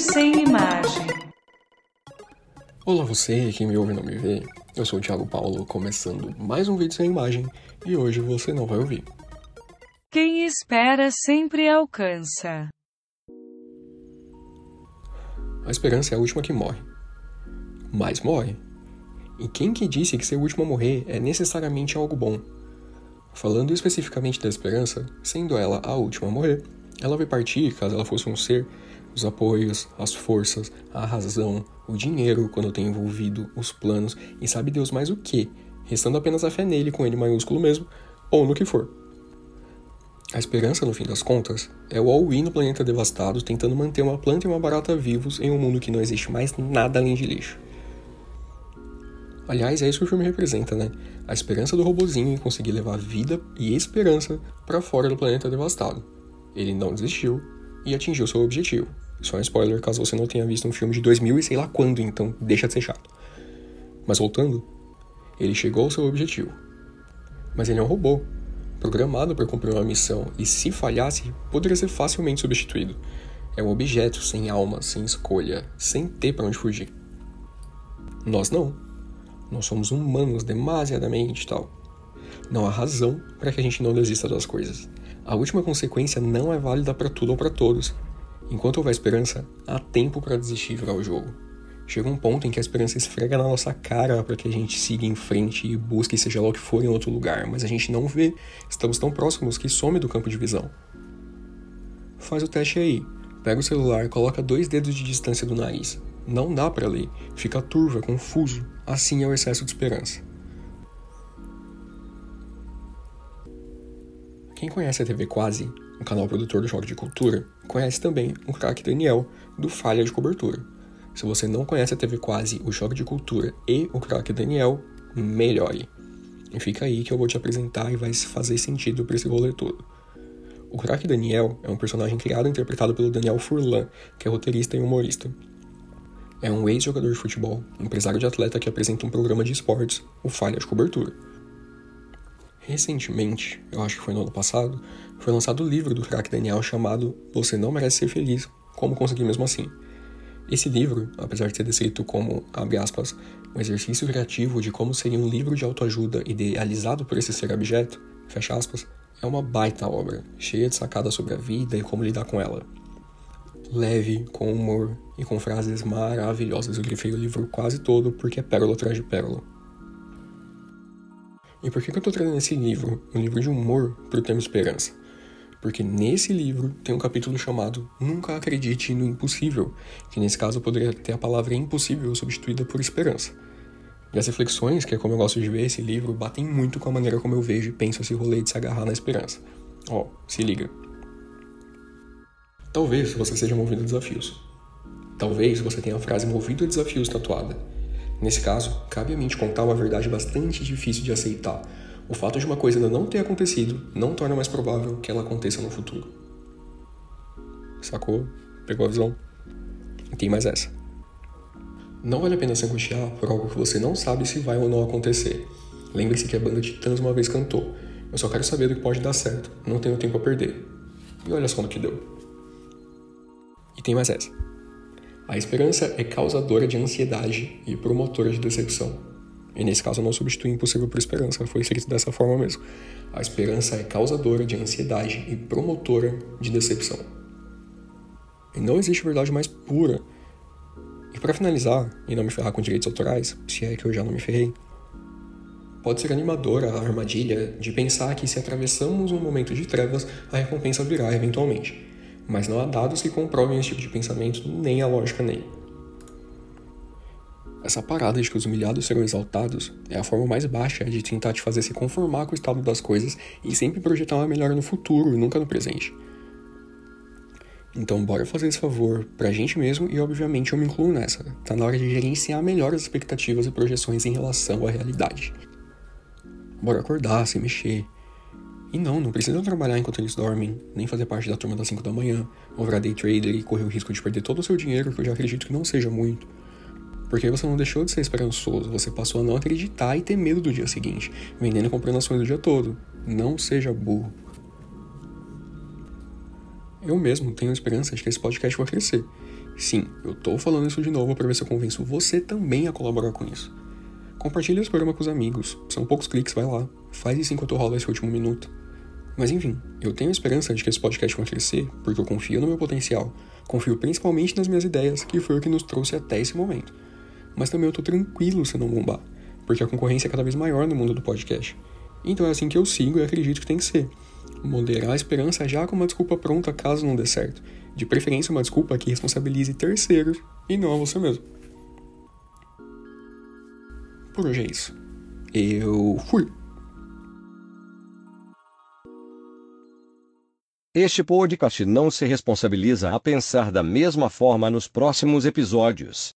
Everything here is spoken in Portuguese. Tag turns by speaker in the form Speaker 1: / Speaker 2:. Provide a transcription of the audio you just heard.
Speaker 1: sem imagem.
Speaker 2: Olá você, quem me ouve não me vê. Eu sou o Thiago Paulo, começando mais um vídeo sem imagem e hoje você não vai ouvir.
Speaker 1: Quem espera sempre alcança.
Speaker 2: A esperança é a última que morre. Mas morre. E quem que disse que ser o último a morrer é necessariamente algo bom? Falando especificamente da esperança, sendo ela a última a morrer, ela vai partir, caso ela fosse um ser, os apoios, as forças, a razão, o dinheiro quando tem envolvido, os planos e sabe Deus mais o que, restando apenas a fé nele com ele maiúsculo mesmo, ou no que for. A esperança, no fim das contas, é o all-in no planeta devastado tentando manter uma planta e uma barata vivos em um mundo que não existe mais nada além de lixo. Aliás, é isso que o filme representa, né? A esperança do robozinho em conseguir levar vida e esperança para fora do planeta devastado. Ele não desistiu e atingiu seu objetivo. É um spoiler caso você não tenha visto um filme de 2000 e sei lá quando, então deixa de ser chato. Mas voltando, ele chegou ao seu objetivo. Mas ele é um robô, programado para cumprir uma missão, e se falhasse, poderia ser facilmente substituído. É um objeto sem alma, sem escolha, sem ter para onde fugir. Nós não. Nós somos humanos demasiadamente tal. Não há razão para que a gente não desista das coisas. A última consequência não é válida para tudo ou para todos. Enquanto houver esperança, há tempo para desistir e virar o jogo. Chega um ponto em que a esperança esfrega na nossa cara para que a gente siga em frente e busque seja lá o que for em outro lugar, mas a gente não vê. Estamos tão próximos que some do campo de visão. Faz o teste aí. Pega o celular, coloca dois dedos de distância do nariz. Não dá para ler, fica turvo, é confuso. Assim é o excesso de esperança. Quem conhece a TV Quase, o canal produtor do Choque de Cultura, conhece também o craque Daniel, do Falha de Cobertura. Se você não conhece a TV Quase, o Choque de Cultura e o craque Daniel, melhore. E fica aí que eu vou te apresentar e vai fazer sentido para esse rolê todo. O craque Daniel é um personagem criado e interpretado pelo Daniel Furlan, que é roteirista e humorista. É um ex-jogador de futebol, empresário de atleta que apresenta um programa de esportes, o Falha de Cobertura. Recentemente, eu acho que foi no ano passado, foi lançado o livro do craque Daniel chamado Você Não Merece Ser Feliz, Como Conseguir Mesmo Assim. Esse livro, apesar de ser descrito como, abre aspas, um exercício criativo de como seria um livro de autoajuda idealizado por esse ser abjeto, fecha aspas, é uma baita obra, cheia de sacadas sobre a vida e como lidar com ela. Leve, com humor e com frases maravilhosas. Eu grifei o livro quase todo porque é pérola atrás de pérola. E por que, eu estou trazendo esse livro, um livro de humor, para o tema esperança? Porque nesse livro tem um capítulo chamado Nunca Acredite no Impossível, que nesse caso poderia ter a palavra impossível substituída por esperança. E as reflexões, que é como eu gosto de ver esse livro, batem muito com a maneira como eu vejo e penso esse rolê de se agarrar na esperança. Ó, se liga. Talvez você seja movido a desafios. Talvez você tenha a frase movido a desafios tatuada. Nesse caso, cabe a mim te contar uma verdade bastante difícil de aceitar. O fato de uma coisa ainda não ter acontecido não torna mais provável que ela aconteça no futuro. Sacou? Pegou a visão? E tem mais essa. Não vale a pena se angustiar por algo que você não sabe se vai ou não acontecer. Lembre-se que a banda Titãs uma vez cantou: Eu só quero saber do que pode dar certo, não tenho tempo a perder. E olha só no que deu. E tem mais essa. A esperança é causadora de ansiedade e promotora de decepção. E nesse caso eu não substitui impossível por esperança, foi escrito dessa forma mesmo. A esperança é causadora de ansiedade e promotora de decepção. E não existe verdade mais pura. E para finalizar, e não me ferrar com direitos autorais, se é que eu já não me ferrei, pode ser animadora a armadilha de pensar que se atravessamos um momento de trevas, a recompensa virá eventualmente mas não há dados que comprovem esse tipo de pensamento nem a lógica nele. Essa parada de que os humilhados serão exaltados é a forma mais baixa de tentar te fazer se conformar com o estado das coisas e sempre projetar uma melhora no futuro e nunca no presente. Então, bora fazer esse favor pra gente mesmo e, obviamente, eu me incluo nessa. Tá na hora de gerenciar melhor as expectativas e projeções em relação à realidade. Bora acordar, se mexer, e não, não precisam trabalhar enquanto eles dormem, nem fazer parte da turma das 5 da manhã, ou virar day trader e correr o risco de perder todo o seu dinheiro, que eu já acredito que não seja muito. Porque você não deixou de ser esperançoso, você passou a não acreditar e ter medo do dia seguinte, vendendo e comprando ações o dia todo. Não seja burro. Eu mesmo tenho esperança de que esse podcast vai crescer. Sim, eu tô falando isso de novo para ver se eu convenço você também a colaborar com isso. Compartilhe esse programa com os amigos, são poucos cliques, vai lá. Faz isso enquanto rola esse último minuto. Mas enfim, eu tenho esperança de que esse podcast vai crescer porque eu confio no meu potencial, confio principalmente nas minhas ideias, que foi o que nos trouxe até esse momento. Mas também eu tô tranquilo se não bombar, porque a concorrência é cada vez maior no mundo do podcast. Então é assim que eu sigo e acredito que tem que ser. Moderar a esperança já com uma desculpa pronta caso não dê certo. De preferência, uma desculpa que responsabilize terceiros e não a você mesmo. Por hoje é isso. Eu fui.
Speaker 3: Este podcast não se responsabiliza a pensar da mesma forma nos próximos episódios.